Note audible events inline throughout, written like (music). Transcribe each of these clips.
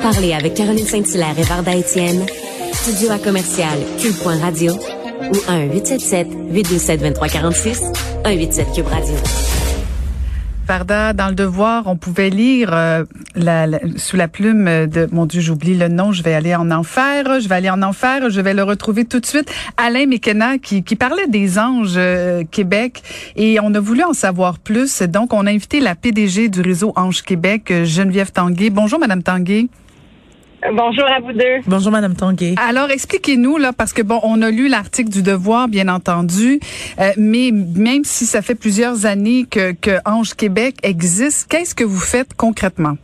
Parler avec Caroline Saint-Hilaire et Varda Étienne, studio à commercial cube.radio ou 1-877-827-2346, 187 Cube Radio. Varda, dans le devoir, on pouvait lire euh, sous la plume de mon Dieu, j'oublie le nom, je vais aller en enfer, je vais aller en enfer, je vais le retrouver tout de suite. Alain Mekena qui, qui parlait des anges euh, Québec et on a voulu en savoir plus. Donc, on a invité la PDG du réseau Ange Québec, euh, Geneviève Tanguay. Bonjour, Madame Tanguay. Bonjour à vous deux. Bonjour, Madame Tanguay. Alors, expliquez-nous, là, parce que bon, on a lu l'article du Devoir, bien entendu, euh, mais même si ça fait plusieurs années que, que Ange Québec existe, qu'est-ce que vous faites concrètement?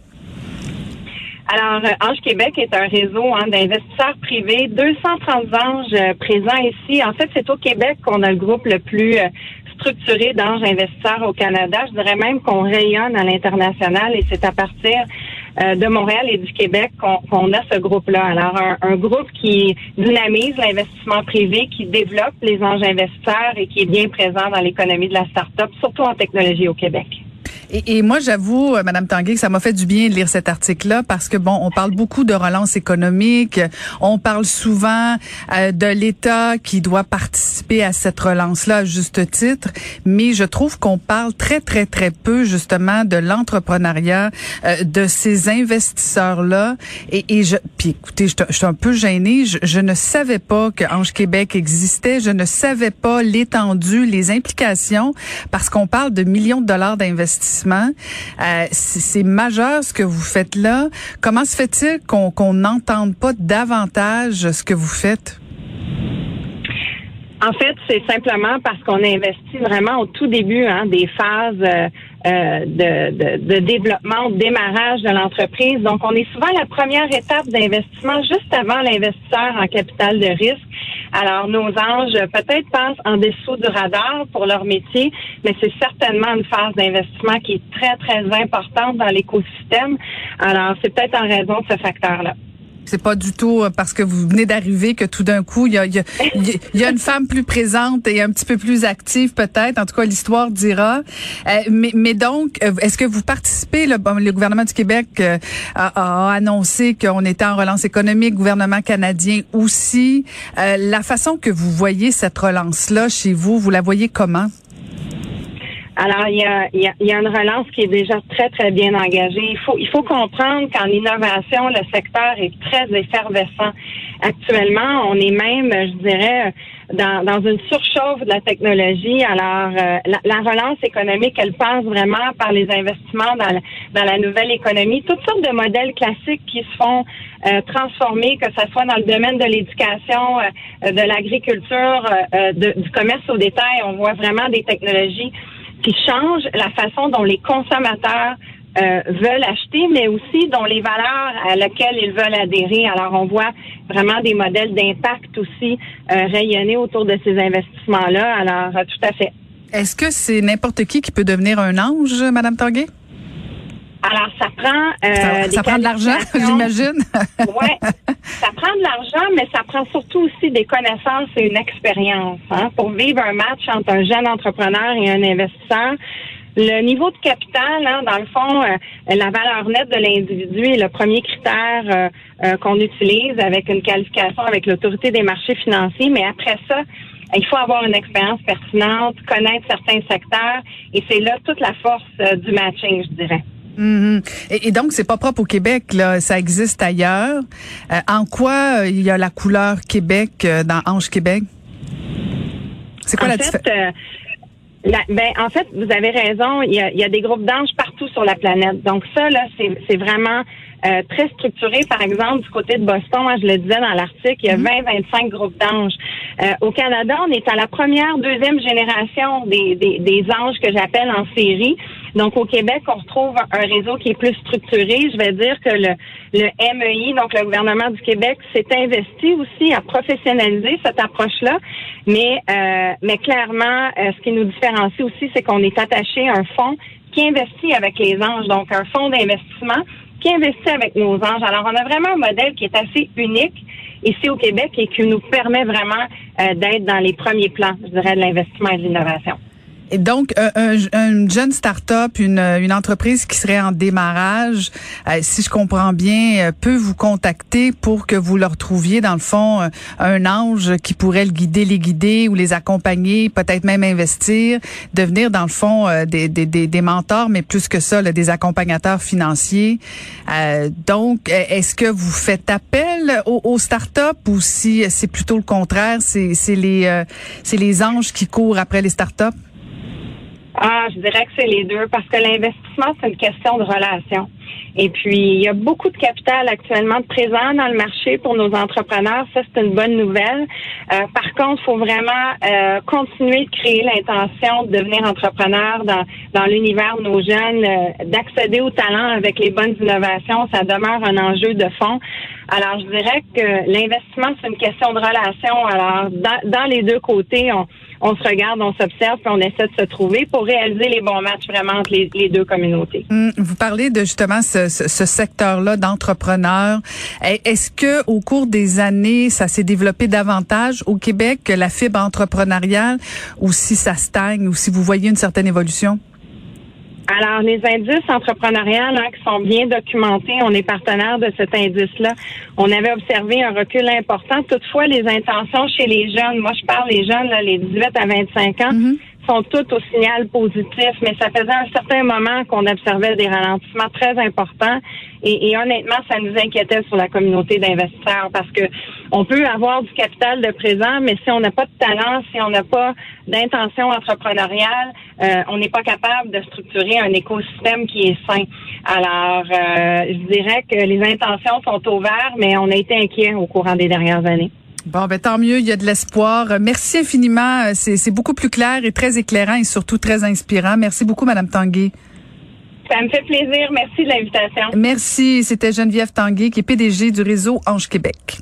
Alors, euh, Ange Québec est un réseau hein, d'investisseurs privés, 230 anges euh, présents ici. En fait, c'est au Québec qu'on a le groupe le plus euh, structuré d'anges investisseurs au Canada. Je dirais même qu'on rayonne à l'international et c'est à partir euh, de Montréal et du Québec qu'on a ce groupe-là. Alors, un, un groupe qui dynamise l'investissement privé, qui développe les anges investisseurs et qui est bien présent dans l'économie de la start-up, surtout en technologie au Québec. Et, et moi, j'avoue, euh, Madame Tanguay, que ça m'a fait du bien de lire cet article-là parce que bon, on parle beaucoup de relance économique, on parle souvent euh, de l'État qui doit participer à cette relance-là à juste titre, mais je trouve qu'on parle très très très peu justement de l'entrepreneuriat, euh, de ces investisseurs-là. Et, et je, puis écoutez, je, je suis un peu gênée, je, je ne savais pas que Ange Québec existait, je ne savais pas l'étendue, les implications, parce qu'on parle de millions de dollars d'investissement. Euh, c'est majeur ce que vous faites là. Comment se fait-il qu'on n'entende pas davantage ce que vous faites? En fait, c'est simplement parce qu'on a investi vraiment au tout début hein, des phases euh, euh, de, de, développement, de démarrage de l'entreprise. Donc, on est souvent la première étape d'investissement juste avant l'investisseur en capital de risque. Alors, nos anges peut-être passent en dessous du radar pour leur métier, mais c'est certainement une phase d'investissement qui est très, très importante dans l'écosystème. Alors, c'est peut-être en raison de ce facteur-là. C'est pas du tout euh, parce que vous venez d'arriver que tout d'un coup, il y a, y, a, y a une femme plus présente et un petit peu plus active peut-être. En tout cas, l'histoire dira. Euh, mais, mais donc, euh, est-ce que vous participez? Le, le gouvernement du Québec euh, a, a annoncé qu'on était en relance économique, gouvernement canadien aussi. Euh, la façon que vous voyez cette relance-là chez vous, vous la voyez comment? Alors, il y, a, il, y a, il y a une relance qui est déjà très, très bien engagée. Il faut, il faut comprendre qu'en innovation, le secteur est très effervescent. Actuellement, on est même, je dirais, dans, dans une surchauffe de la technologie. Alors, euh, la, la, relance économique, elle passe vraiment par les investissements dans la, dans la nouvelle économie. Toutes sortes de modèles classiques qui se font euh, transformer, que ce soit dans le domaine de l'éducation, euh, de l'agriculture, euh, du commerce au détail. On voit vraiment des technologies qui changent la façon dont les consommateurs euh, veulent acheter, mais aussi dont les valeurs à lesquelles ils veulent adhérer. Alors, on voit vraiment des modèles d'impact aussi euh, rayonner autour de ces investissements-là. Alors, euh, tout à fait. Est-ce que c'est n'importe qui qui peut devenir un ange, Madame Tanguay? Alors, ça prend euh, ça, prend de l'argent, j'imagine. (laughs) oui, ça prend de l'argent, mais ça prend surtout aussi des connaissances et une expérience. Hein, pour vivre un match entre un jeune entrepreneur et un investisseur, le niveau de capital, hein, dans le fond, euh, la valeur nette de l'individu est le premier critère euh, euh, qu'on utilise avec une qualification avec l'autorité des marchés financiers. Mais après ça, il faut avoir une expérience pertinente, connaître certains secteurs, et c'est là toute la force euh, du matching, je dirais. Mm -hmm. et, et, donc, c'est pas propre au Québec, là. Ça existe ailleurs. Euh, en quoi euh, il y a la couleur Québec euh, dans Ange Québec? C'est quoi en la différence? La, ben, en fait, vous avez raison. Il y a, il y a des groupes d'anges partout sur la planète. Donc ça, là, c'est vraiment euh, très structuré. Par exemple, du côté de Boston, moi, je le disais dans l'article, il y a 20-25 groupes d'anges. Euh, au Canada, on est à la première, deuxième génération des, des, des anges que j'appelle en série. Donc, au Québec, on retrouve un réseau qui est plus structuré. Je vais dire que le, le MEI, donc le gouvernement du Québec, s'est investi aussi à professionnaliser cette approche-là. Mais, euh, mais clairement, euh, ce qui nous différencie aussi, c'est qu'on est attaché à un fonds qui investit avec les anges, donc un fonds d'investissement qui investit avec nos anges. Alors, on a vraiment un modèle qui est assez unique ici au Québec et qui nous permet vraiment euh, d'être dans les premiers plans, je dirais, de l'investissement et de l'innovation. Donc, un, une jeune start-up, une, une, entreprise qui serait en démarrage, euh, si je comprends bien, euh, peut vous contacter pour que vous leur trouviez, dans le fond, euh, un ange qui pourrait le guider, les guider ou les accompagner, peut-être même investir, devenir, dans le fond, des, des, des, des mentors, mais plus que ça, là, des accompagnateurs financiers. donc, est-ce que vous faites appel aux, aux start-up ou si c'est plutôt le contraire, c'est les, c'est les anges qui courent après les start-up? Ah, je dirais que c'est les deux parce que l'investissement, c'est une question de relation. Et puis, il y a beaucoup de capital actuellement présent dans le marché pour nos entrepreneurs. Ça, c'est une bonne nouvelle. Euh, par contre, il faut vraiment euh, continuer de créer l'intention de devenir entrepreneur dans, dans l'univers de nos jeunes, euh, d'accéder au talent avec les bonnes innovations. Ça demeure un enjeu de fond. Alors, je dirais que l'investissement, c'est une question de relation. Alors, dans, dans les deux côtés, on, on se regarde, on s'observe, puis on essaie de se trouver pour réaliser les bons matchs vraiment entre les, deux communautés. Hum, vous parlez de justement ce, ce, ce secteur-là d'entrepreneurs. Est-ce que au cours des années, ça s'est développé davantage au Québec la fibre entrepreneuriale, ou si ça stagne, ou si vous voyez une certaine évolution? Alors, les indices entrepreneuriales hein, qui sont bien documentés, on est partenaire de cet indice-là. On avait observé un recul important. Toutefois, les intentions chez les jeunes, moi je parle des jeunes, là, les 18 à 25 ans, mm-hmm sont toutes au signal positif, mais ça faisait un certain moment qu'on observait des ralentissements très importants et, honnêtement, ça nous inquiétait sur la communauté d'investisseurs parce que on peut avoir du capital de présent, mais si on n'a pas de talent, si on n'a pas d'intention entrepreneuriale, euh, on n'est pas capable de structurer un écosystème qui est sain. Alors, euh, je dirais que les intentions sont ouvertes, mais on a été inquiets au courant des dernières années. Bon, ben tant mieux, il y a de l'espoir. Merci infiniment. C'est beaucoup plus clair et très éclairant et surtout très inspirant. Merci beaucoup, Madame Tanguay. Ça me fait plaisir. Merci de l'invitation. Merci. C'était Geneviève Tanguay, qui est PDG du réseau Ange Québec.